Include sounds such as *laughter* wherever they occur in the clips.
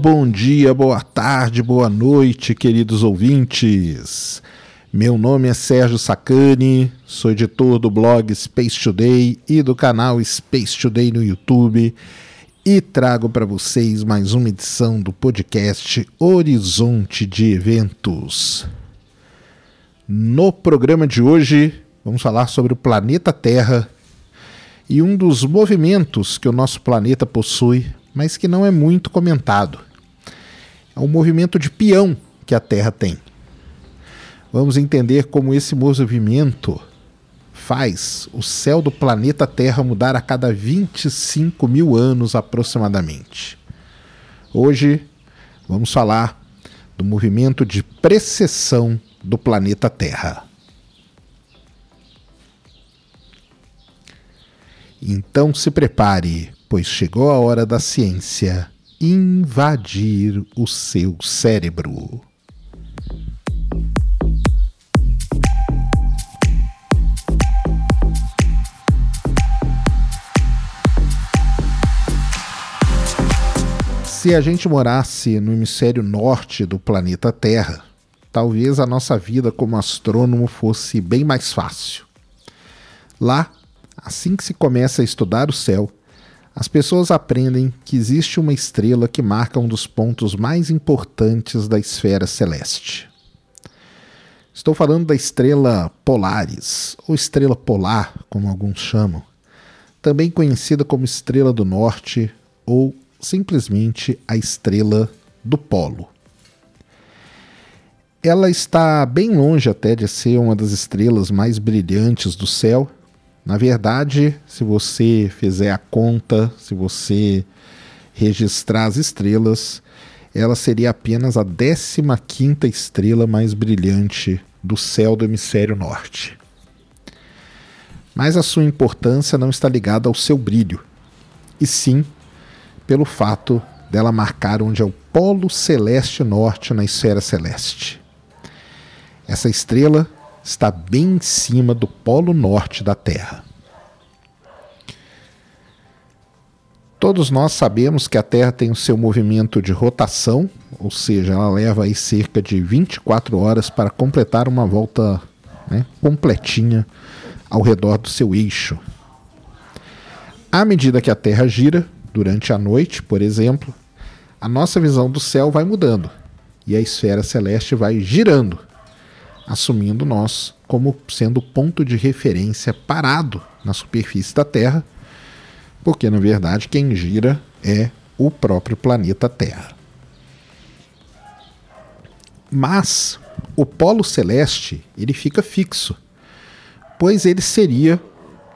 Bom dia, boa tarde, boa noite, queridos ouvintes. Meu nome é Sérgio Sacani, sou editor do blog Space Today e do canal Space Today no YouTube e trago para vocês mais uma edição do podcast Horizonte de Eventos. No programa de hoje, vamos falar sobre o planeta Terra e um dos movimentos que o nosso planeta possui, mas que não é muito comentado. É o movimento de peão que a Terra tem. Vamos entender como esse movimento faz o céu do planeta Terra mudar a cada 25 mil anos aproximadamente. Hoje vamos falar do movimento de precessão do planeta Terra. Então se prepare, pois chegou a hora da ciência invadir o seu cérebro. Se a gente morasse no hemisfério norte do planeta Terra, talvez a nossa vida como astrônomo fosse bem mais fácil. Lá, assim que se começa a estudar o céu, as pessoas aprendem que existe uma estrela que marca um dos pontos mais importantes da esfera celeste. Estou falando da estrela Polaris, ou estrela polar, como alguns chamam, também conhecida como estrela do norte ou simplesmente a estrela do polo. Ela está bem longe até de ser uma das estrelas mais brilhantes do céu. Na verdade, se você fizer a conta, se você registrar as estrelas, ela seria apenas a 15 estrela mais brilhante do céu do hemisfério norte. Mas a sua importância não está ligada ao seu brilho, e sim pelo fato dela marcar onde é o polo celeste norte na esfera celeste. Essa estrela está bem em cima do polo norte da Terra. Todos nós sabemos que a Terra tem o seu movimento de rotação, ou seja, ela leva aí cerca de 24 horas para completar uma volta né, completinha ao redor do seu eixo. À medida que a Terra gira, Durante a noite, por exemplo, a nossa visão do céu vai mudando e a esfera celeste vai girando, assumindo nós como sendo ponto de referência parado na superfície da Terra, porque na verdade quem gira é o próprio planeta Terra. Mas o polo celeste ele fica fixo, pois ele seria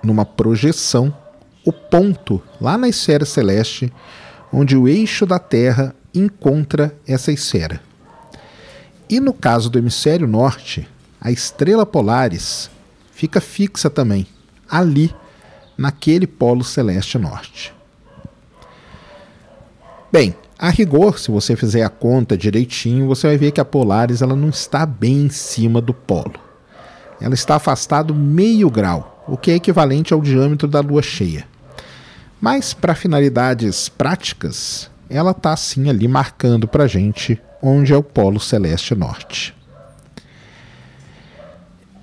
numa projeção o ponto lá na esfera celeste onde o eixo da Terra encontra essa esfera. E no caso do hemisfério norte, a estrela Polaris fica fixa também, ali, naquele polo celeste norte. Bem, a rigor, se você fizer a conta direitinho, você vai ver que a Polaris ela não está bem em cima do polo. Ela está afastado meio grau, o que é equivalente ao diâmetro da lua cheia. Mas para finalidades práticas, ela está assim ali marcando para gente onde é o Polo Celeste Norte.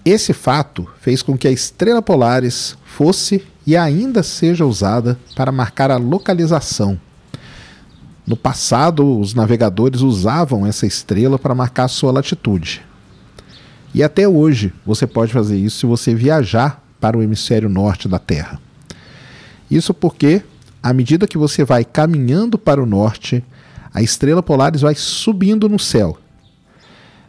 Esse fato fez com que a estrela Polaris fosse e ainda seja usada para marcar a localização. No passado, os navegadores usavam essa estrela para marcar sua latitude. E até hoje você pode fazer isso se você viajar para o hemisfério norte da Terra. Isso porque, à medida que você vai caminhando para o norte, a estrela Polaris vai subindo no céu.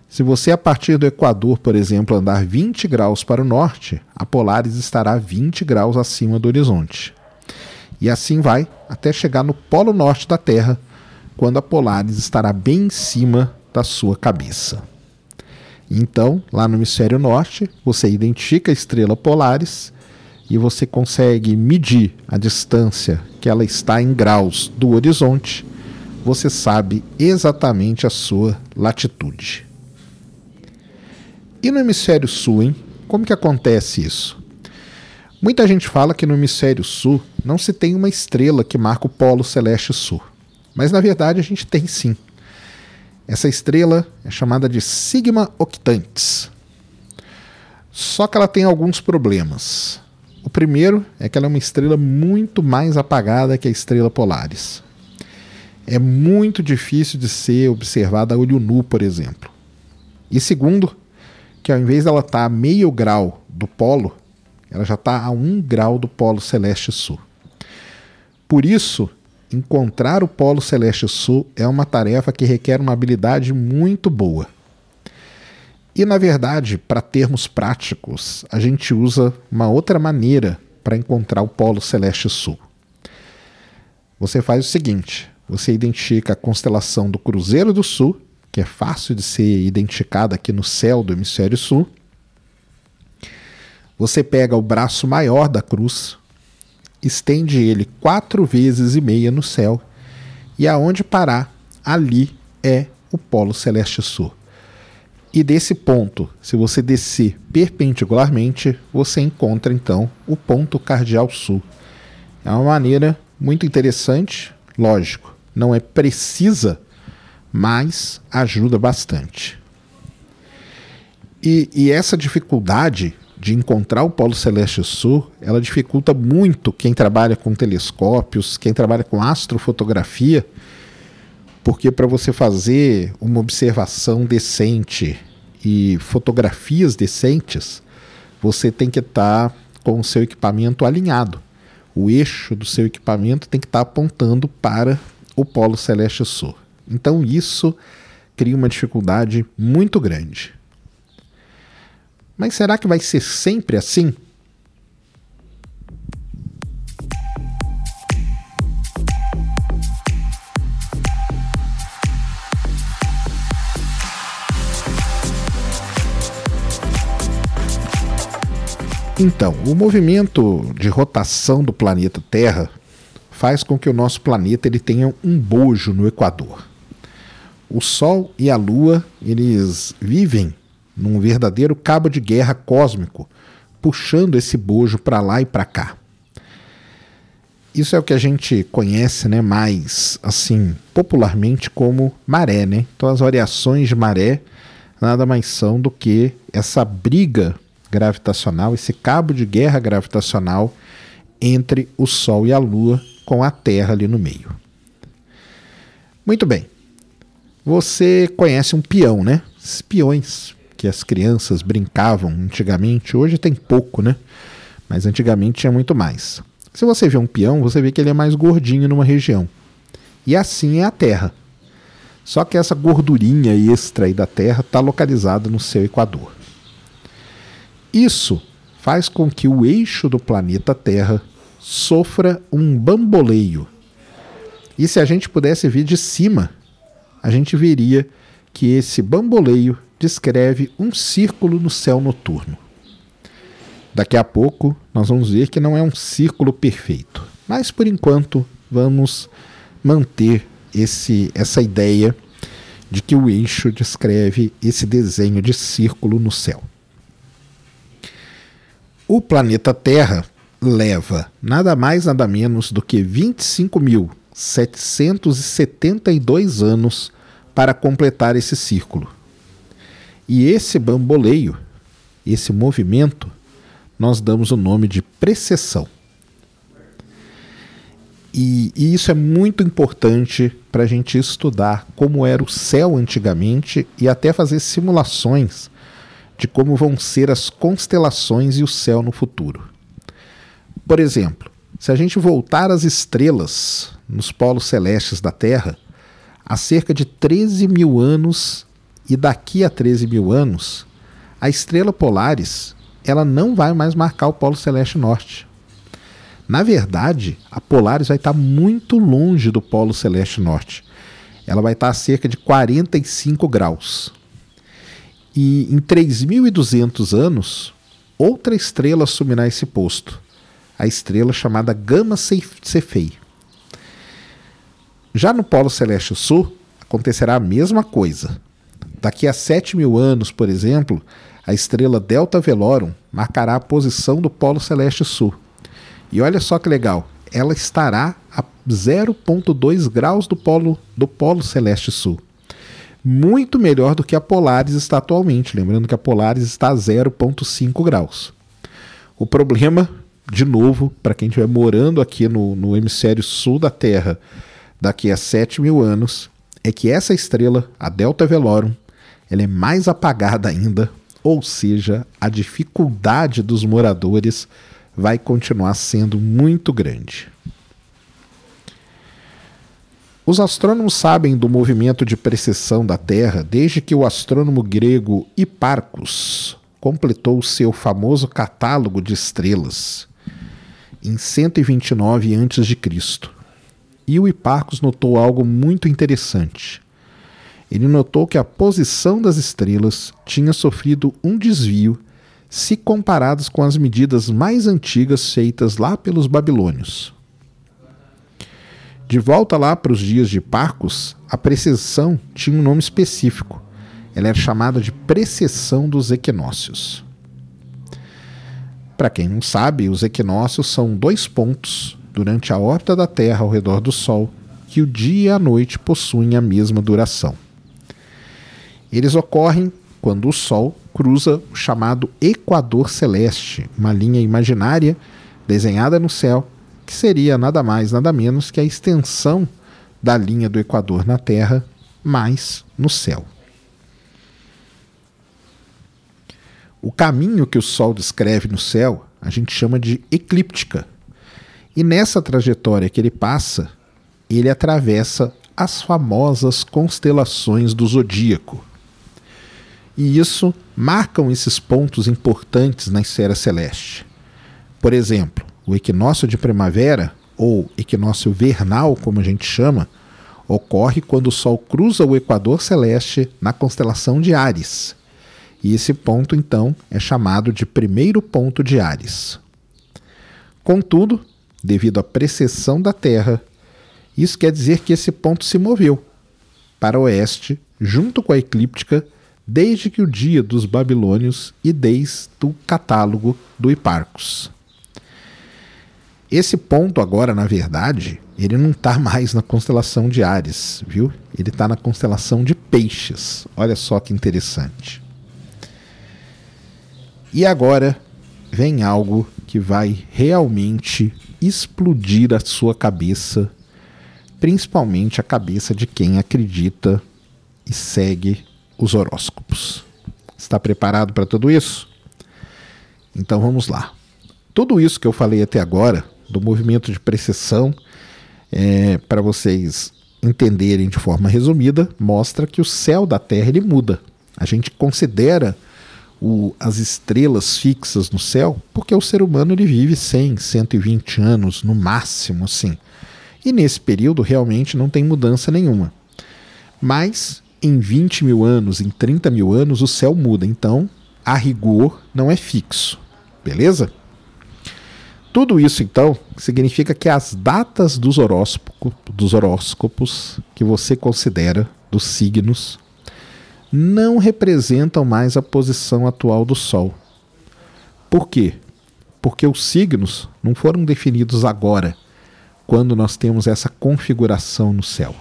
Se você, a partir do Equador, por exemplo, andar 20 graus para o norte, a Polaris estará 20 graus acima do horizonte. E assim vai até chegar no polo norte da Terra, quando a Polaris estará bem em cima da sua cabeça. Então, lá no hemisfério norte, você identifica a estrela Polaris e você consegue medir a distância que ela está em graus do horizonte, você sabe exatamente a sua latitude. E no hemisfério sul, hein? Como que acontece isso? Muita gente fala que no hemisfério sul não se tem uma estrela que marca o polo celeste sul. Mas na verdade a gente tem sim. Essa estrela é chamada de Sigma Octantis. Só que ela tem alguns problemas. O primeiro é que ela é uma estrela muito mais apagada que a estrela Polaris. É muito difícil de ser observada a olho nu, por exemplo. E segundo, que ao invés dela estar tá a meio grau do polo, ela já está a um grau do polo celeste sul. Por isso, encontrar o polo celeste sul é uma tarefa que requer uma habilidade muito boa. E na verdade, para termos práticos, a gente usa uma outra maneira para encontrar o polo celeste sul. Você faz o seguinte: você identifica a constelação do Cruzeiro do Sul, que é fácil de ser identificada aqui no céu do hemisfério sul. Você pega o braço maior da cruz, estende ele quatro vezes e meia no céu, e aonde parar, ali é o Polo Celeste Sul. E desse ponto, se você descer perpendicularmente, você encontra então o ponto cardial sul. É uma maneira muito interessante, lógico, não é precisa, mas ajuda bastante. E, e essa dificuldade de encontrar o Polo Celeste Sul, ela dificulta muito quem trabalha com telescópios, quem trabalha com astrofotografia, porque para você fazer uma observação decente e fotografias decentes, você tem que estar tá com o seu equipamento alinhado. O eixo do seu equipamento tem que estar tá apontando para o Polo Celeste Sul. Então isso cria uma dificuldade muito grande. Mas será que vai ser sempre assim? Então, o movimento de rotação do planeta Terra faz com que o nosso planeta ele tenha um bojo no Equador. O Sol e a Lua eles vivem num verdadeiro cabo de guerra cósmico, puxando esse bojo para lá e para cá. Isso é o que a gente conhece, né, mais assim, popularmente como maré, né? Então as variações de maré nada mais são do que essa briga gravitacional, esse cabo de guerra gravitacional entre o Sol e a Lua, com a Terra ali no meio. Muito bem. Você conhece um peão, né? Esses peões que as crianças brincavam antigamente, hoje tem pouco, né? Mas antigamente tinha muito mais. Se você vê um peão, você vê que ele é mais gordinho numa região. E assim é a Terra. Só que essa gordurinha extra aí da Terra está localizada no seu equador. Isso faz com que o eixo do planeta Terra sofra um bamboleio. E se a gente pudesse vir de cima, a gente veria que esse bamboleio descreve um círculo no céu noturno. Daqui a pouco nós vamos ver que não é um círculo perfeito, mas por enquanto vamos manter esse, essa ideia de que o eixo descreve esse desenho de círculo no céu. O planeta Terra leva nada mais nada menos do que 25.772 anos para completar esse círculo. E esse bamboleio, esse movimento, nós damos o nome de precessão. E, e isso é muito importante para a gente estudar como era o céu antigamente e até fazer simulações de como vão ser as constelações e o céu no futuro. Por exemplo, se a gente voltar às estrelas nos polos celestes da Terra, há cerca de 13 mil anos e daqui a 13 mil anos, a estrela Polaris ela não vai mais marcar o polo celeste norte. Na verdade, a Polaris vai estar muito longe do polo celeste norte. Ela vai estar a cerca de 45 graus. E em 3.200 anos, outra estrela assumirá esse posto, a estrela chamada Gama Cephei. Já no Polo Celeste Sul, acontecerá a mesma coisa. Daqui a 7 mil anos, por exemplo, a estrela Delta Velorum marcará a posição do Polo Celeste Sul. E olha só que legal, ela estará a 0,2 graus do polo, do polo celeste sul. Muito melhor do que a Polaris está atualmente. Lembrando que a Polaris está a 0,5 graus. O problema, de novo, para quem estiver morando aqui no, no hemisfério sul da Terra daqui a 7 mil anos, é que essa estrela, a Delta Velorum, ela é mais apagada ainda, ou seja, a dificuldade dos moradores vai continuar sendo muito grande. Os astrônomos sabem do movimento de precessão da Terra desde que o astrônomo grego Hipparcos completou seu famoso catálogo de estrelas em 129 a.C. E o Hipparcos notou algo muito interessante. Ele notou que a posição das estrelas tinha sofrido um desvio se comparadas com as medidas mais antigas feitas lá pelos babilônios. De volta lá para os dias de Parcos, a precessão tinha um nome específico. Ela era chamada de precessão dos equinócios. Para quem não sabe, os equinócios são dois pontos durante a órbita da Terra ao redor do Sol que o dia e a noite possuem a mesma duração. Eles ocorrem quando o Sol cruza o chamado Equador Celeste, uma linha imaginária desenhada no céu, que seria nada mais, nada menos que a extensão da linha do Equador na Terra, mais no céu. O caminho que o Sol descreve no céu a gente chama de eclíptica. E nessa trajetória que ele passa, ele atravessa as famosas constelações do zodíaco. E isso marcam esses pontos importantes na esfera celeste. Por exemplo, o equinócio de primavera, ou equinócio vernal, como a gente chama, ocorre quando o Sol cruza o equador celeste na constelação de Ares. E esse ponto, então, é chamado de primeiro ponto de Ares. Contudo, devido à precessão da Terra, isso quer dizer que esse ponto se moveu para oeste, junto com a eclíptica, desde que o dia dos babilônios e desde o catálogo do Hiparcos. Esse ponto agora, na verdade, ele não está mais na constelação de Ares, viu? Ele está na constelação de Peixes. Olha só que interessante. E agora vem algo que vai realmente explodir a sua cabeça, principalmente a cabeça de quem acredita e segue os horóscopos. Está preparado para tudo isso? Então vamos lá. Tudo isso que eu falei até agora, do movimento de precessão, é, para vocês entenderem de forma resumida, mostra que o céu da Terra ele muda. A gente considera o, as estrelas fixas no céu porque o ser humano ele vive 100, 120 anos no máximo, assim. E nesse período realmente não tem mudança nenhuma. Mas em 20 mil anos, em 30 mil anos, o céu muda. Então, a rigor, não é fixo. Beleza? Tudo isso, então, significa que as datas dos, dos horóscopos que você considera, dos signos, não representam mais a posição atual do Sol. Por quê? Porque os signos não foram definidos agora, quando nós temos essa configuração no céu.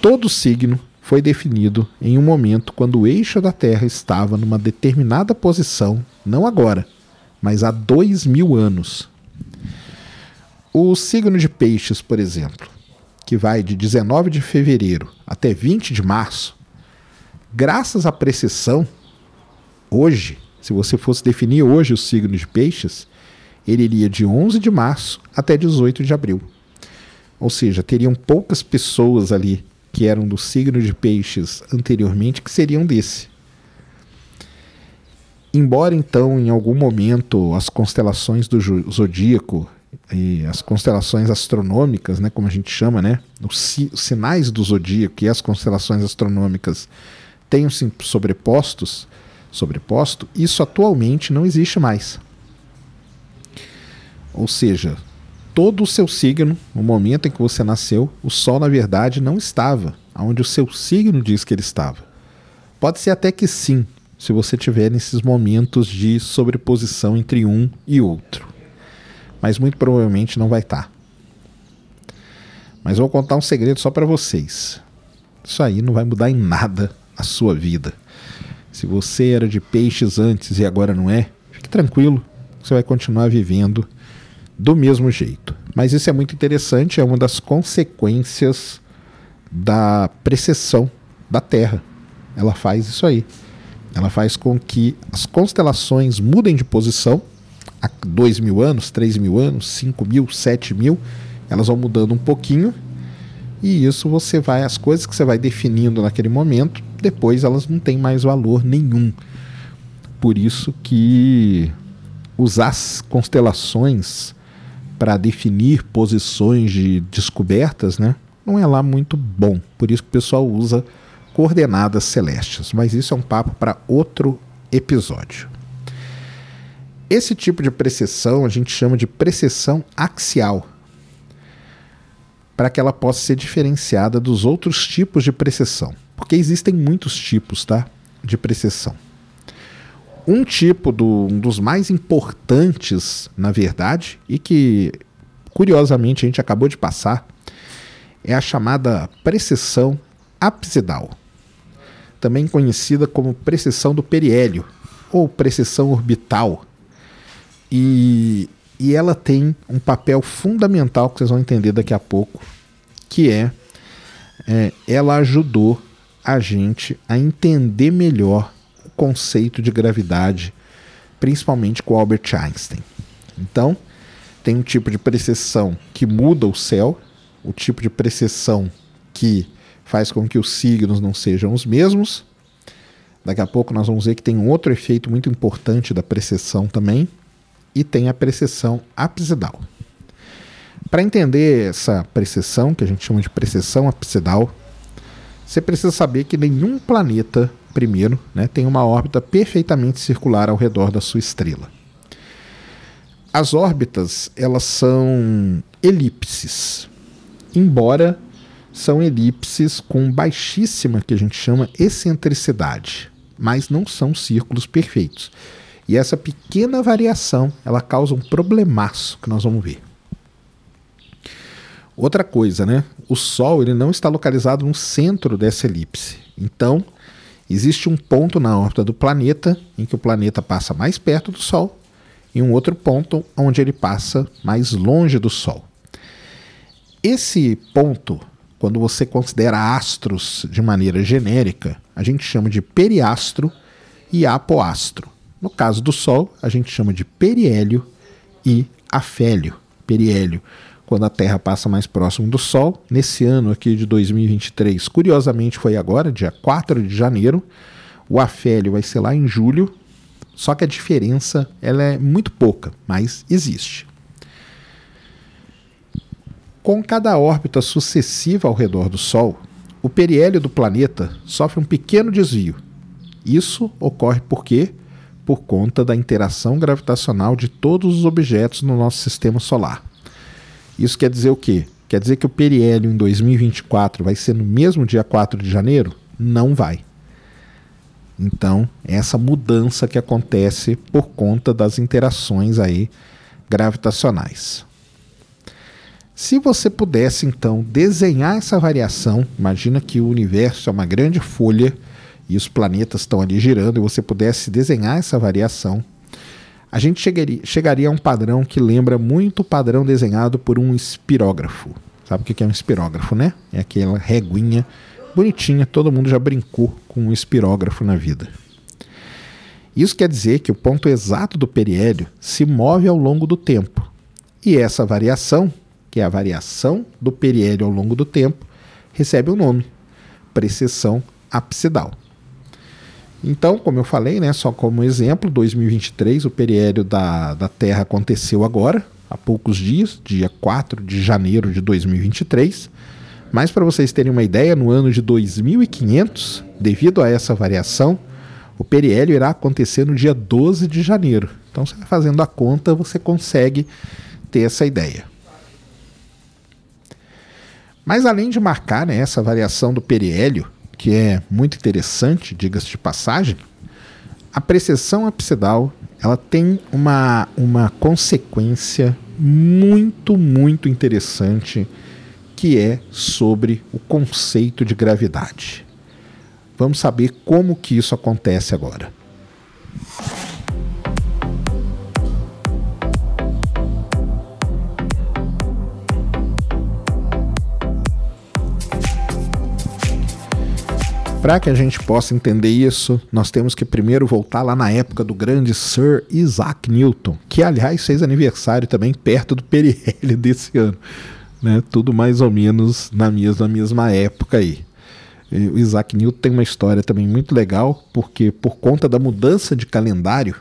Todo signo foi definido em um momento quando o eixo da Terra estava numa determinada posição, não agora, mas há dois mil anos. O signo de Peixes, por exemplo, que vai de 19 de fevereiro até 20 de março, graças à precessão, hoje, se você fosse definir hoje o signo de Peixes, ele iria de 11 de março até 18 de abril. Ou seja, teriam poucas pessoas ali que eram do signo de Peixes anteriormente, que seriam desse. Embora então em algum momento as constelações do zodíaco e as constelações astronômicas, né, como a gente chama, né, os, os sinais do zodíaco e as constelações astronômicas tenham se sobrepostos, sobreposto, isso atualmente não existe mais. Ou seja, todo o seu signo, no momento em que você nasceu, o Sol, na verdade, não estava onde o seu signo diz que ele estava. Pode ser até que sim, se você tiver nesses momentos de sobreposição entre um e outro. Mas muito provavelmente não vai estar. Mas vou contar um segredo só para vocês. Isso aí não vai mudar em nada a sua vida. Se você era de peixes antes e agora não é, fique tranquilo, você vai continuar vivendo do mesmo jeito. Mas isso é muito interessante, é uma das consequências da precessão da Terra. Ela faz isso aí. Ela faz com que as constelações mudem de posição há 2 mil anos, 3 mil anos, 5 mil, 7 mil elas vão mudando um pouquinho e isso você vai as coisas que você vai definindo naquele momento depois elas não têm mais valor nenhum. Por isso que usar as constelações para definir posições de descobertas né não é lá muito bom. Por isso que o pessoal usa coordenadas celestes. Mas isso é um papo para outro episódio. Esse tipo de precessão a gente chama de precessão axial para que ela possa ser diferenciada dos outros tipos de precessão. Porque existem muitos tipos tá, de precessão. Um tipo do, um dos mais importantes, na verdade, e que curiosamente a gente acabou de passar, é a chamada precessão apsidal, também conhecida como precessão do periélio ou precessão orbital. E e ela tem um papel fundamental que vocês vão entender daqui a pouco, que é, é ela ajudou a gente a entender melhor o conceito de gravidade, principalmente com Albert Einstein. Então, tem um tipo de precessão que muda o céu, o tipo de precessão que faz com que os signos não sejam os mesmos. Daqui a pouco nós vamos ver que tem um outro efeito muito importante da precessão também, e tem a precessão apsidal. Para entender essa precessão, que a gente chama de precessão apsidal, você precisa saber que nenhum planeta, primeiro, né, tem uma órbita perfeitamente circular ao redor da sua estrela. As órbitas, elas são elipses, embora são elipses com baixíssima, que a gente chama excentricidade, mas não são círculos perfeitos. E essa pequena variação, ela causa um problemaço que nós vamos ver. Outra coisa, né? O Sol ele não está localizado no centro dessa elipse. Então, existe um ponto na órbita do planeta em que o planeta passa mais perto do Sol e um outro ponto onde ele passa mais longe do Sol. Esse ponto, quando você considera astros de maneira genérica, a gente chama de periastro e apoastro. No caso do Sol, a gente chama de periélio e afélio. Periélio, quando a Terra passa mais próximo do Sol. Nesse ano aqui de 2023, curiosamente foi agora, dia 4 de janeiro. O afélio vai ser lá em julho, só que a diferença ela é muito pouca, mas existe. Com cada órbita sucessiva ao redor do Sol, o periélio do planeta sofre um pequeno desvio. Isso ocorre porque por conta da interação gravitacional de todos os objetos no nosso sistema solar. Isso quer dizer o quê? Quer dizer que o periélio em 2024 vai ser no mesmo dia 4 de janeiro? Não vai. Então, essa mudança que acontece por conta das interações aí gravitacionais. Se você pudesse então desenhar essa variação, imagina que o universo é uma grande folha e os planetas estão ali girando e você pudesse desenhar essa variação, a gente chegaria, chegaria a um padrão que lembra muito o padrão desenhado por um espirógrafo. Sabe o que é um espirógrafo, né? É aquela reguinha bonitinha, todo mundo já brincou com um espirógrafo na vida. Isso quer dizer que o ponto exato do periélio se move ao longo do tempo. E essa variação, que é a variação do periélio ao longo do tempo, recebe o um nome: precessão apsidal. Então, como eu falei, né, só como exemplo, 2023, o periélio da, da Terra aconteceu agora, há poucos dias, dia 4 de janeiro de 2023. Mas para vocês terem uma ideia, no ano de 2500, devido a essa variação, o periélio irá acontecer no dia 12 de janeiro. Então, fazendo a conta, você consegue ter essa ideia. Mas além de marcar né, essa variação do periélio, que é muito interessante, diga-se de passagem, a precessão apsidal ela tem uma, uma consequência muito, muito interessante que é sobre o conceito de gravidade. Vamos saber como que isso acontece agora. Para que a gente possa entender isso, nós temos que primeiro voltar lá na época do grande Sir Isaac Newton, que aliás fez aniversário também perto do Perihelio *laughs* desse ano. Né? Tudo mais ou menos na mesma, mesma época aí. O Isaac Newton tem uma história também muito legal, porque por conta da mudança de calendário,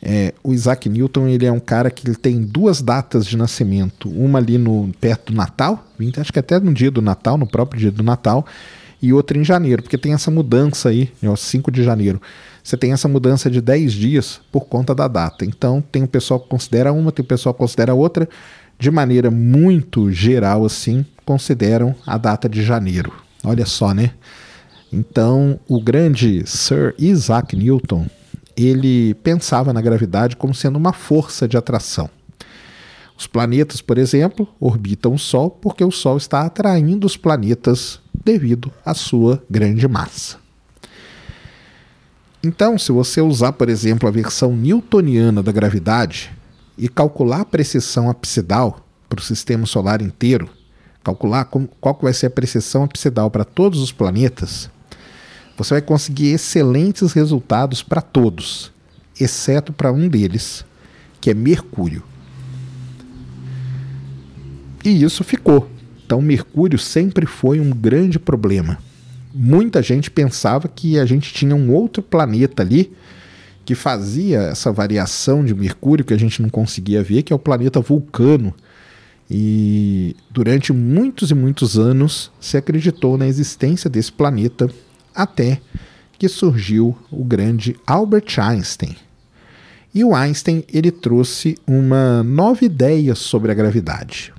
é, o Isaac Newton ele é um cara que ele tem duas datas de nascimento, uma ali no perto do Natal, acho que até no dia do Natal, no próprio dia do Natal, e outra em janeiro, porque tem essa mudança aí, ó, 5 de janeiro. Você tem essa mudança de 10 dias por conta da data. Então, tem o pessoal que considera uma, tem o pessoal que considera outra. De maneira muito geral, assim, consideram a data de janeiro. Olha só, né? Então, o grande Sir Isaac Newton, ele pensava na gravidade como sendo uma força de atração. Os planetas, por exemplo, orbitam o Sol porque o Sol está atraindo os planetas devido à sua grande massa. Então, se você usar, por exemplo, a versão newtoniana da gravidade e calcular a precessão apsidal para o sistema solar inteiro, calcular qual vai ser a precessão apsidal para todos os planetas, você vai conseguir excelentes resultados para todos, exceto para um deles, que é Mercúrio. E isso ficou. Então, Mercúrio sempre foi um grande problema. Muita gente pensava que a gente tinha um outro planeta ali que fazia essa variação de Mercúrio que a gente não conseguia ver, que é o planeta Vulcano. E durante muitos e muitos anos se acreditou na existência desse planeta até que surgiu o grande Albert Einstein. E o Einstein ele trouxe uma nova ideia sobre a gravidade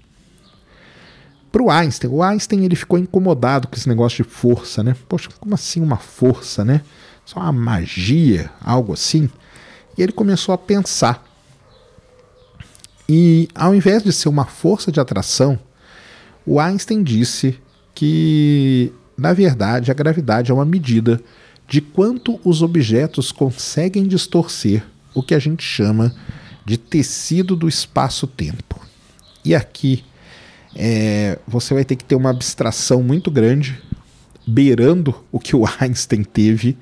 para o Einstein. O Einstein ele ficou incomodado com esse negócio de força, né? Poxa, como assim uma força, né? Só uma magia, algo assim. E ele começou a pensar. E ao invés de ser uma força de atração, o Einstein disse que, na verdade, a gravidade é uma medida de quanto os objetos conseguem distorcer o que a gente chama de tecido do espaço-tempo. E aqui é, você vai ter que ter uma abstração muito grande, beirando o que o *laughs* Einstein teve,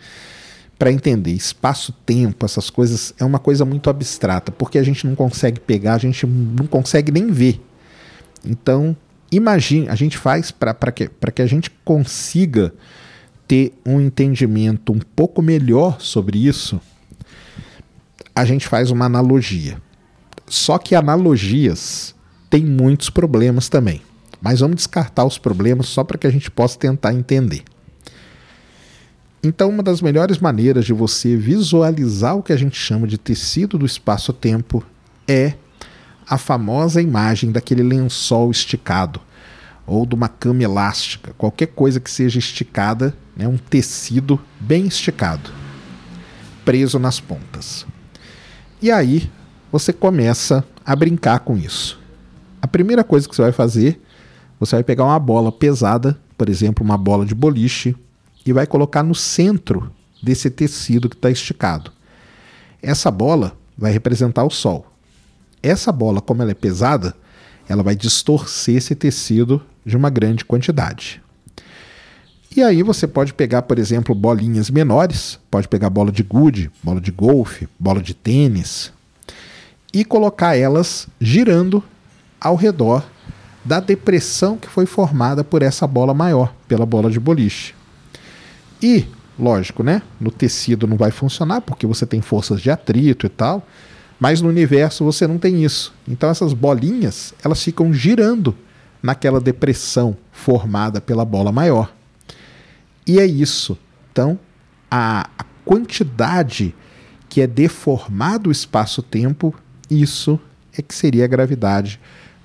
para entender. Espaço-tempo, essas coisas, é uma coisa muito abstrata, porque a gente não consegue pegar, a gente não consegue nem ver. Então, imagine, a gente faz para que, que a gente consiga ter um entendimento um pouco melhor sobre isso, a gente faz uma analogia. Só que analogias tem muitos problemas também. Mas vamos descartar os problemas só para que a gente possa tentar entender. Então, uma das melhores maneiras de você visualizar o que a gente chama de tecido do espaço-tempo é a famosa imagem daquele lençol esticado ou de uma cama elástica, qualquer coisa que seja esticada, né, um tecido bem esticado, preso nas pontas. E aí você começa a brincar com isso. A primeira coisa que você vai fazer, você vai pegar uma bola pesada, por exemplo, uma bola de boliche, e vai colocar no centro desse tecido que está esticado. Essa bola vai representar o Sol. Essa bola, como ela é pesada, ela vai distorcer esse tecido de uma grande quantidade. E aí você pode pegar, por exemplo, bolinhas menores, pode pegar bola de gude, bola de golfe, bola de tênis, e colocar elas girando ao redor da depressão que foi formada por essa bola maior, pela bola de boliche. E, lógico, né? No tecido não vai funcionar porque você tem forças de atrito e tal, mas no universo você não tem isso. Então essas bolinhas, elas ficam girando naquela depressão formada pela bola maior. E é isso. Então, a, quantidade que é deformado o espaço-tempo, isso é que seria a gravidade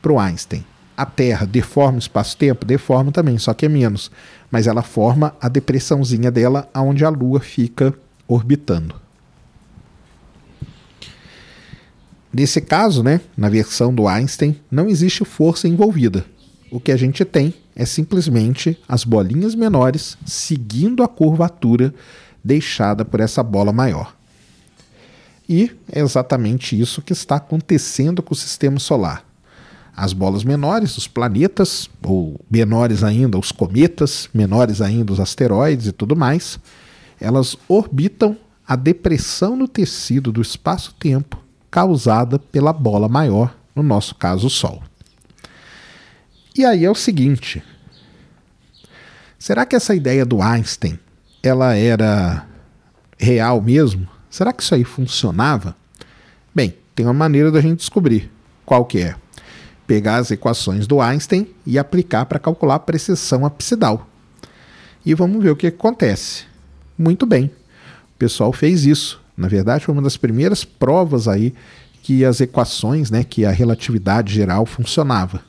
para o Einstein. A Terra deforma o espaço-tempo? Deforma também, só que é menos. Mas ela forma a depressãozinha dela onde a Lua fica orbitando. Nesse caso, né, na versão do Einstein, não existe força envolvida. o que a gente tem é simplesmente as bolinhas menores seguindo a curvatura deixada por essa bola maior. E é exatamente isso que está acontecendo com o sistema solar. As bolas menores, os planetas, ou menores ainda, os cometas, menores ainda, os asteroides e tudo mais, elas orbitam a depressão no tecido do espaço-tempo causada pela bola maior, no nosso caso, o Sol. E aí é o seguinte: será que essa ideia do Einstein ela era real mesmo? Será que isso aí funcionava? Bem, tem uma maneira da gente descobrir. Qual que é? Pegar as equações do Einstein e aplicar para calcular a precessão apsidal. E vamos ver o que acontece. Muito bem. O pessoal fez isso. Na verdade, foi uma das primeiras provas aí que as equações, né, que a relatividade geral funcionava.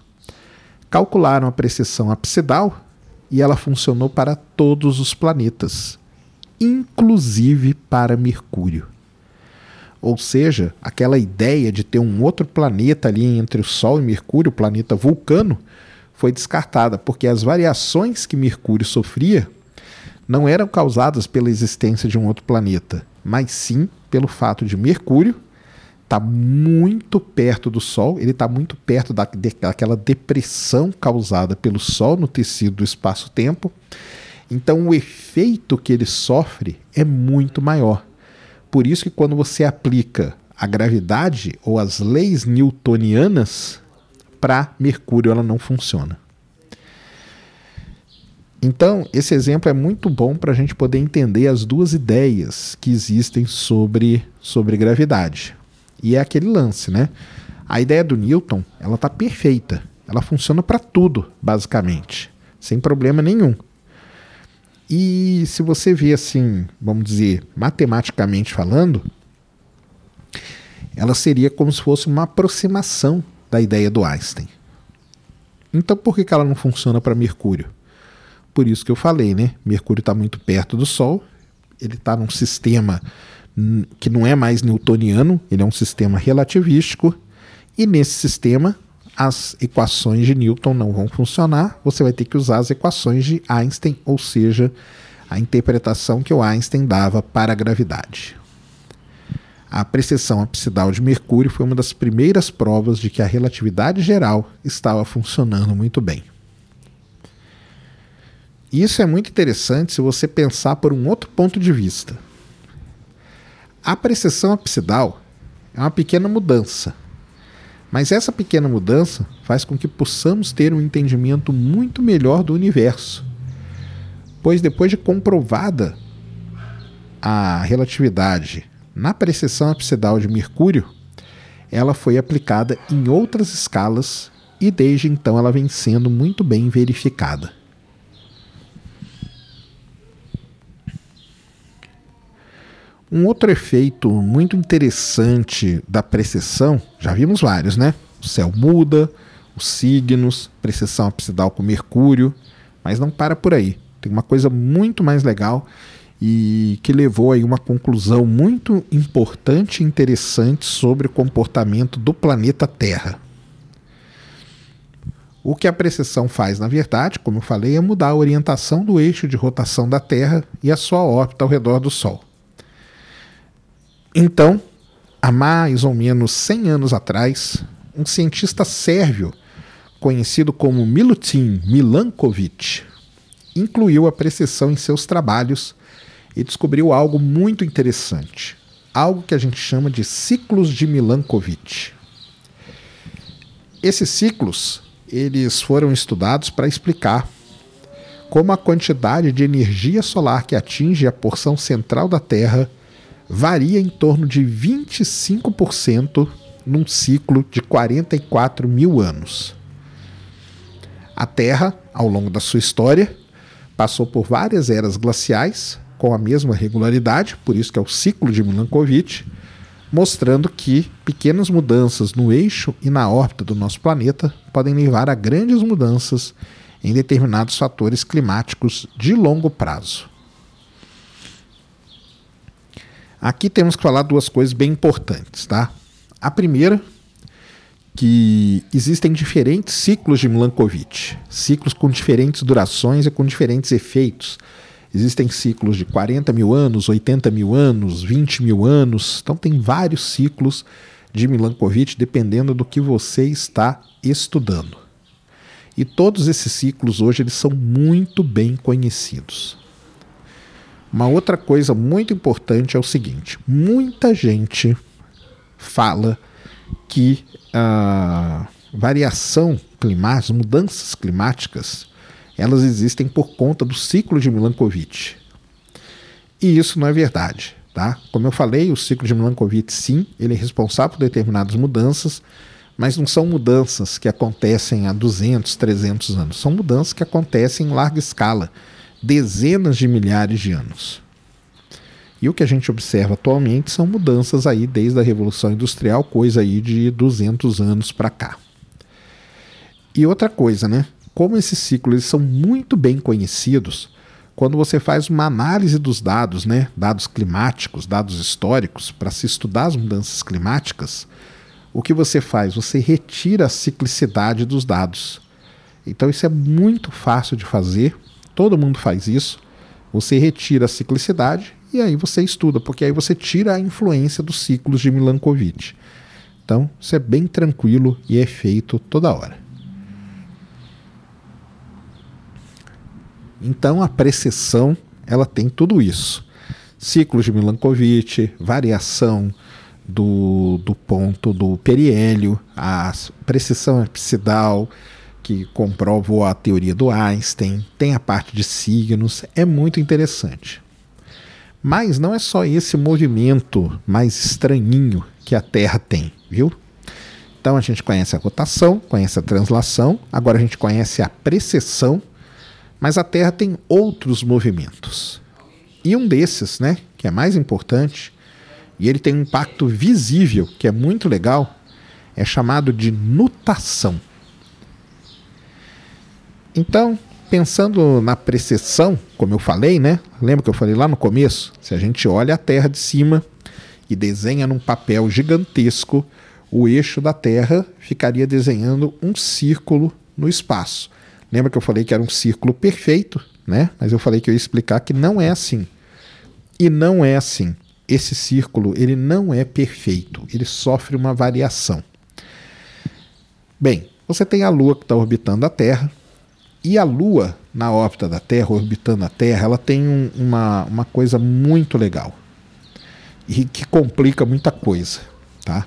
Calcularam a precessão apsidal e ela funcionou para todos os planetas inclusive para Mercúrio. Ou seja, aquela ideia de ter um outro planeta ali entre o Sol e Mercúrio, o planeta Vulcano, foi descartada, porque as variações que Mercúrio sofria não eram causadas pela existência de um outro planeta, mas sim pelo fato de Mercúrio estar tá muito perto do Sol, ele está muito perto da, daquela depressão causada pelo Sol no tecido do espaço-tempo, então o efeito que ele sofre é muito maior. Por isso que quando você aplica a gravidade ou as leis newtonianas para Mercúrio ela não funciona. Então, esse exemplo é muito bom para a gente poder entender as duas ideias que existem sobre, sobre gravidade. E é aquele lance, né? A ideia do Newton, ela está perfeita. Ela funciona para tudo, basicamente, sem problema nenhum. E se você vê assim, vamos dizer, matematicamente falando, ela seria como se fosse uma aproximação da ideia do Einstein. Então por que, que ela não funciona para Mercúrio? Por isso que eu falei, né? Mercúrio está muito perto do Sol, ele está num sistema que não é mais newtoniano, ele é um sistema relativístico, e nesse sistema as equações de Newton não vão funcionar, você vai ter que usar as equações de Einstein, ou seja, a interpretação que o Einstein dava para a gravidade. A precessão apsidal de Mercúrio foi uma das primeiras provas de que a relatividade geral estava funcionando muito bem. Isso é muito interessante se você pensar por um outro ponto de vista. A precessão apsidal é uma pequena mudança mas essa pequena mudança faz com que possamos ter um entendimento muito melhor do universo. Pois depois de comprovada a relatividade na precessão apsidal de Mercúrio, ela foi aplicada em outras escalas e desde então ela vem sendo muito bem verificada. Um outro efeito muito interessante da precessão, já vimos vários, né? O céu muda, os signos, precessão absidal com Mercúrio, mas não para por aí. Tem uma coisa muito mais legal e que levou aí uma conclusão muito importante e interessante sobre o comportamento do planeta Terra. O que a precessão faz, na verdade, como eu falei, é mudar a orientação do eixo de rotação da Terra e a sua órbita ao redor do Sol. Então, há mais ou menos 100 anos atrás, um cientista sérvio conhecido como Milutin Milankovic incluiu a precessão em seus trabalhos e descobriu algo muito interessante, algo que a gente chama de ciclos de Milankovitch. Esses ciclos, eles foram estudados para explicar como a quantidade de energia solar que atinge a porção central da Terra varia em torno de 25% num ciclo de 44 mil anos. A Terra, ao longo da sua história, passou por várias eras glaciais com a mesma regularidade, por isso que é o ciclo de Milankovitch, mostrando que pequenas mudanças no eixo e na órbita do nosso planeta podem levar a grandes mudanças em determinados fatores climáticos de longo prazo. Aqui temos que falar duas coisas bem importantes, tá? A primeira, que existem diferentes ciclos de Milankovitch, ciclos com diferentes durações e com diferentes efeitos. Existem ciclos de 40 mil anos, 80 mil anos, 20 mil anos, então tem vários ciclos de Milankovitch dependendo do que você está estudando. E todos esses ciclos hoje eles são muito bem conhecidos. Uma outra coisa muito importante é o seguinte: muita gente fala que a variação climática, mudanças climáticas, elas existem por conta do ciclo de Milankovitch. E isso não é verdade. Tá? Como eu falei, o ciclo de Milankovitch, sim, ele é responsável por determinadas mudanças, mas não são mudanças que acontecem há 200, 300 anos. São mudanças que acontecem em larga escala, dezenas de milhares de anos. E o que a gente observa atualmente são mudanças aí desde a Revolução Industrial, coisa aí de 200 anos para cá. E outra coisa, né? Como esses ciclos são muito bem conhecidos, quando você faz uma análise dos dados, né, dados climáticos, dados históricos, para se estudar as mudanças climáticas, o que você faz? Você retira a ciclicidade dos dados. Então isso é muito fácil de fazer, todo mundo faz isso. Você retira a ciclicidade e aí você estuda, porque aí você tira a influência dos ciclos de Milankovitch. Então, isso é bem tranquilo e é feito toda hora. Então, a precessão, ela tem tudo isso. Ciclos de Milankovitch, variação do, do ponto do periélio, a precessão absidal, que comprovou a teoria do Einstein, tem a parte de signos, é muito interessante. Mas não é só esse movimento mais estranhinho que a Terra tem, viu? Então a gente conhece a rotação, conhece a translação, agora a gente conhece a precessão, mas a Terra tem outros movimentos. E um desses, né, que é mais importante, e ele tem um impacto visível, que é muito legal, é chamado de nutação. Então, pensando na precessão, como eu falei, né? Lembra que eu falei lá no começo? Se a gente olha a Terra de cima e desenha num papel gigantesco, o eixo da Terra ficaria desenhando um círculo no espaço. Lembra que eu falei que era um círculo perfeito, né? Mas eu falei que eu ia explicar que não é assim. E não é assim. Esse círculo, ele não é perfeito, ele sofre uma variação. Bem, você tem a Lua que está orbitando a Terra, e a Lua, na órbita da Terra, orbitando a Terra, ela tem um, uma, uma coisa muito legal e que complica muita coisa. Tá?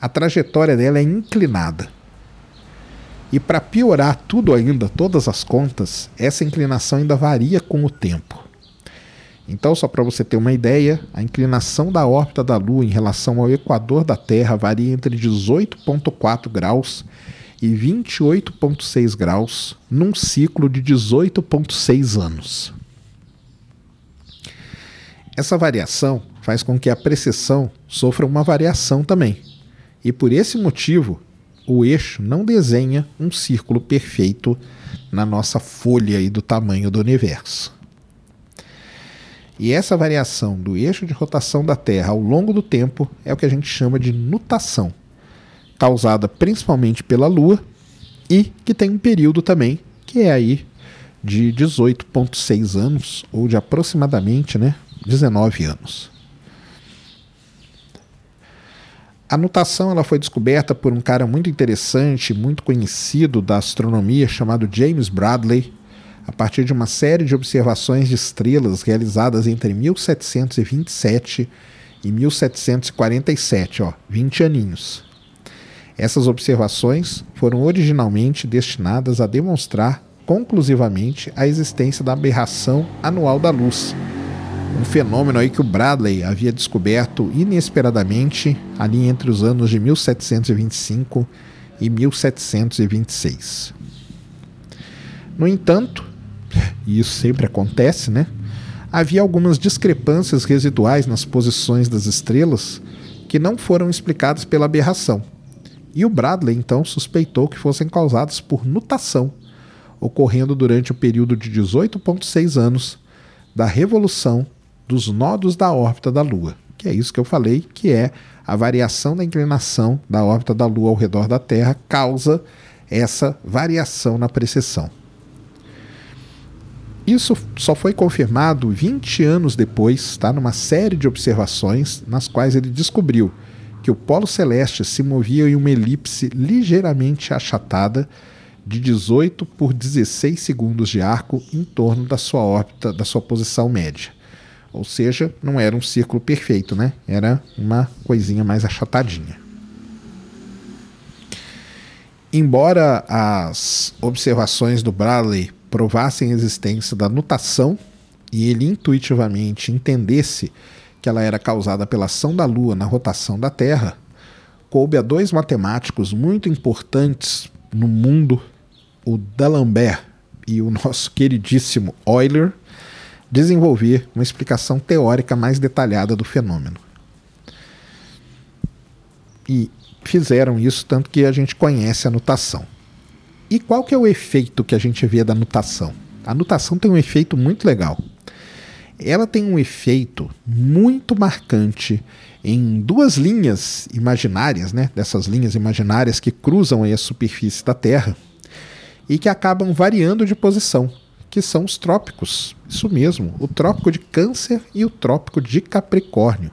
A trajetória dela é inclinada. E para piorar tudo ainda, todas as contas, essa inclinação ainda varia com o tempo. Então, só para você ter uma ideia, a inclinação da órbita da Lua em relação ao equador da Terra varia entre 18,4 graus e 28,6 graus num ciclo de 18,6 anos. Essa variação faz com que a precessão sofra uma variação também. E por esse motivo, o eixo não desenha um círculo perfeito na nossa folha do tamanho do universo. E essa variação do eixo de rotação da Terra ao longo do tempo é o que a gente chama de nutação causada principalmente pela Lua e que tem um período também que é aí de 18,6 anos ou de aproximadamente né, 19 anos. A nutação ela foi descoberta por um cara muito interessante, muito conhecido da astronomia, chamado James Bradley, a partir de uma série de observações de estrelas realizadas entre 1727 e 1747, ó, 20 aninhos. Essas observações foram originalmente destinadas a demonstrar conclusivamente a existência da aberração anual da luz, um fenômeno aí que o Bradley havia descoberto inesperadamente ali entre os anos de 1725 e 1726. No entanto, e isso sempre acontece, né? Havia algumas discrepâncias residuais nas posições das estrelas que não foram explicadas pela aberração e o Bradley então suspeitou que fossem causadas por nutação, ocorrendo durante o período de 18,6 anos da revolução dos nodos da órbita da Lua, que é isso que eu falei, que é a variação da inclinação da órbita da Lua ao redor da Terra causa essa variação na precessão. Isso só foi confirmado 20 anos depois, tá, numa série de observações nas quais ele descobriu que o polo celeste se movia em uma elipse ligeiramente achatada de 18 por 16 segundos de arco em torno da sua órbita, da sua posição média. Ou seja, não era um círculo perfeito, né? Era uma coisinha mais achatadinha. Embora as observações do Bradley provassem a existência da nutação e ele intuitivamente entendesse que ela era causada pela ação da Lua na rotação da Terra, coube a dois matemáticos muito importantes no mundo, o D'Alembert e o nosso *laughs* queridíssimo Euler, desenvolver uma explicação teórica mais detalhada do fenômeno. E fizeram isso tanto que a gente conhece a nutação. E qual que é o efeito que a gente vê da nutação? A nutação tem um efeito muito legal. Ela tem um efeito muito marcante em duas linhas imaginárias, né? Dessas linhas imaginárias que cruzam a superfície da Terra e que acabam variando de posição, que são os trópicos. Isso mesmo, o trópico de Câncer e o trópico de Capricórnio.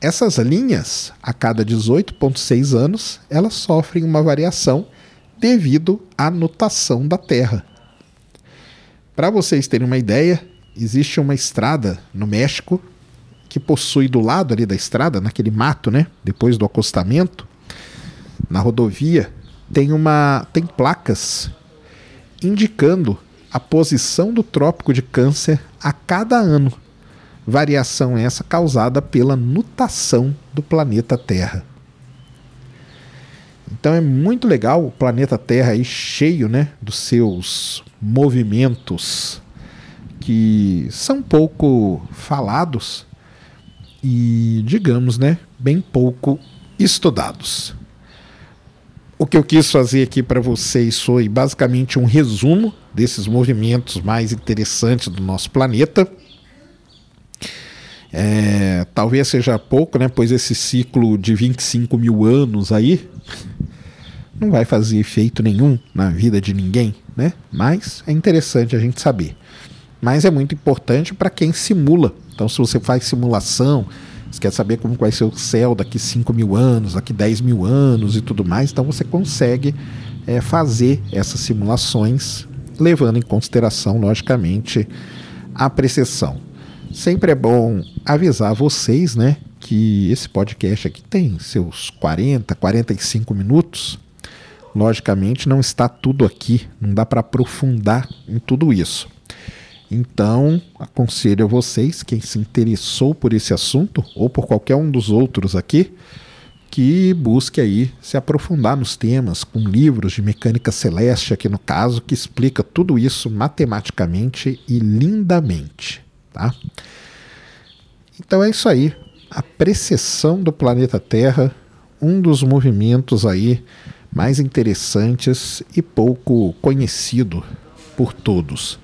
Essas linhas, a cada 18,6 anos, elas sofrem uma variação devido à nutação da Terra. Para vocês terem uma ideia, existe uma estrada no México que possui do lado ali da estrada, naquele mato, né, depois do acostamento, na rodovia, tem uma tem placas indicando a posição do trópico de Câncer a cada ano variação essa causada pela nutação do planeta Terra. Então é muito legal o planeta Terra aí cheio, né, dos seus movimentos que são pouco falados e, digamos, né, bem pouco estudados. O que eu quis fazer aqui para vocês foi basicamente um resumo desses movimentos mais interessantes do nosso planeta é, talvez seja pouco, né? Pois esse ciclo de 25 mil anos aí não vai fazer efeito nenhum na vida de ninguém, né? Mas é interessante a gente saber. Mas é muito importante para quem simula. Então, se você faz simulação, você quer saber como vai ser o céu daqui 5 mil anos, daqui 10 mil anos e tudo mais, então você consegue é, fazer essas simulações, levando em consideração, logicamente, a precessão. Sempre é bom avisar vocês, né, que esse podcast aqui tem seus 40, 45 minutos. Logicamente não está tudo aqui, não dá para aprofundar em tudo isso. Então, aconselho a vocês, quem se interessou por esse assunto ou por qualquer um dos outros aqui, que busque aí se aprofundar nos temas com livros de mecânica celeste aqui no caso, que explica tudo isso matematicamente e lindamente tá? Então é isso aí. A precessão do planeta Terra, um dos movimentos aí mais interessantes e pouco conhecido por todos.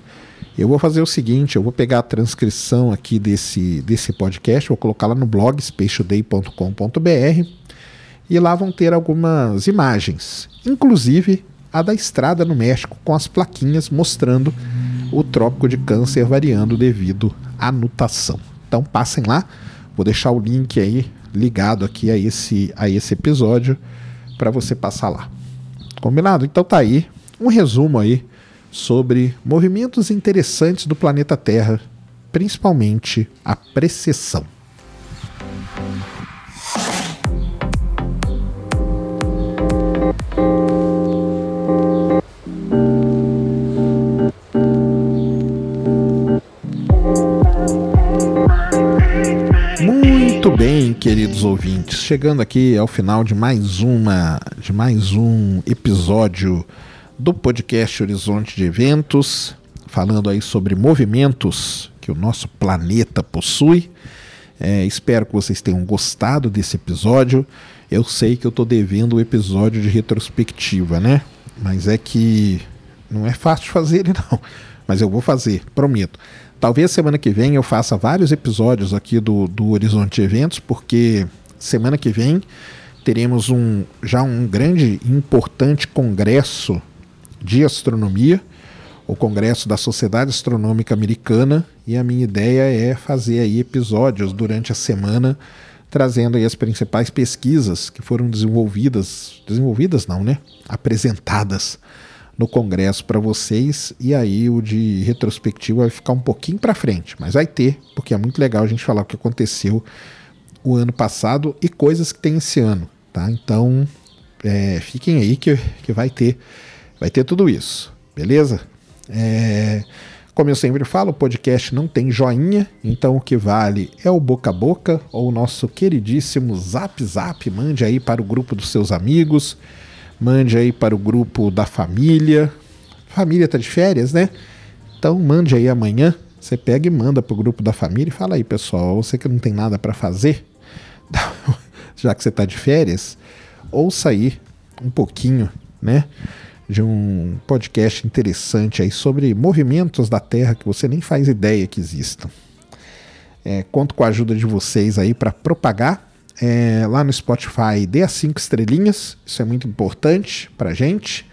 Eu vou fazer o seguinte, eu vou pegar a transcrição aqui desse, desse podcast, vou colocar lá no blog spatialday.com.br e lá vão ter algumas imagens, inclusive a da estrada no México com as plaquinhas mostrando o trópico de câncer variando devido à nutação. Então passem lá, vou deixar o link aí ligado aqui a esse, a esse episódio para você passar lá. Combinado? Então tá aí um resumo aí sobre movimentos interessantes do planeta Terra, principalmente a precessão. Muito bem, queridos ouvintes, chegando aqui ao final de mais uma, de mais um episódio do podcast Horizonte de Eventos, falando aí sobre movimentos que o nosso planeta possui. É, espero que vocês tenham gostado desse episódio. Eu sei que eu estou devendo o episódio de retrospectiva, né? Mas é que não é fácil fazer ele *laughs* não. mas eu vou fazer, prometo. Talvez semana que vem eu faça vários episódios aqui do, do Horizonte Eventos, porque semana que vem teremos um, já um grande e importante congresso de astronomia, o Congresso da Sociedade Astronômica Americana, e a minha ideia é fazer aí episódios durante a semana trazendo aí as principais pesquisas que foram desenvolvidas, desenvolvidas não, né? Apresentadas no congresso para vocês e aí o de retrospectiva vai ficar um pouquinho para frente, mas vai ter, porque é muito legal a gente falar o que aconteceu o ano passado e coisas que tem esse ano, tá? Então, é, fiquem aí que, que vai ter vai ter tudo isso, beleza? É, como eu sempre falo, o podcast não tem joinha, então o que vale é o boca a boca ou o nosso queridíssimo Zap Zap. Mande aí para o grupo dos seus amigos, mande aí para o grupo da família. Família tá de férias, né? Então mande aí amanhã. Você pega e manda para o grupo da família e fala aí, pessoal, você que não tem nada para fazer, *laughs* já que você está de férias, ouça aí um pouquinho, né? De um podcast interessante aí sobre movimentos da Terra que você nem faz ideia que existam. É, conto com a ajuda de vocês aí para propagar. É, lá no Spotify, dê as cinco estrelinhas, isso é muito importante para gente.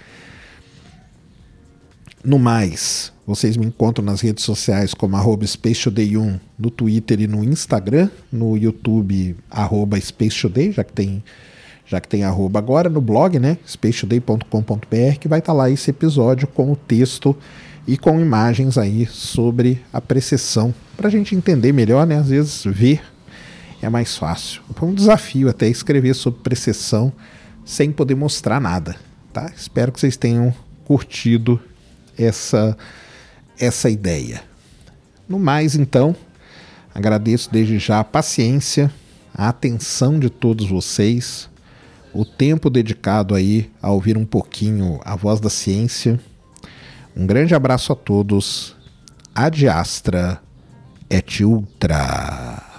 No mais, vocês me encontram nas redes sociais como arroba 1 no Twitter e no Instagram, no YouTube arroba já que tem já que tem arroba agora no blog, né, spacetoday.com.br, que vai estar tá lá esse episódio com o texto e com imagens aí sobre a precessão, para a gente entender melhor, né, às vezes ver é mais fácil. Foi um desafio até escrever sobre precessão sem poder mostrar nada, tá? Espero que vocês tenham curtido essa essa ideia. No mais, então, agradeço desde já a paciência, a atenção de todos vocês o tempo dedicado aí a ouvir um pouquinho a voz da ciência. Um grande abraço a todos. Adiastra et Ultra.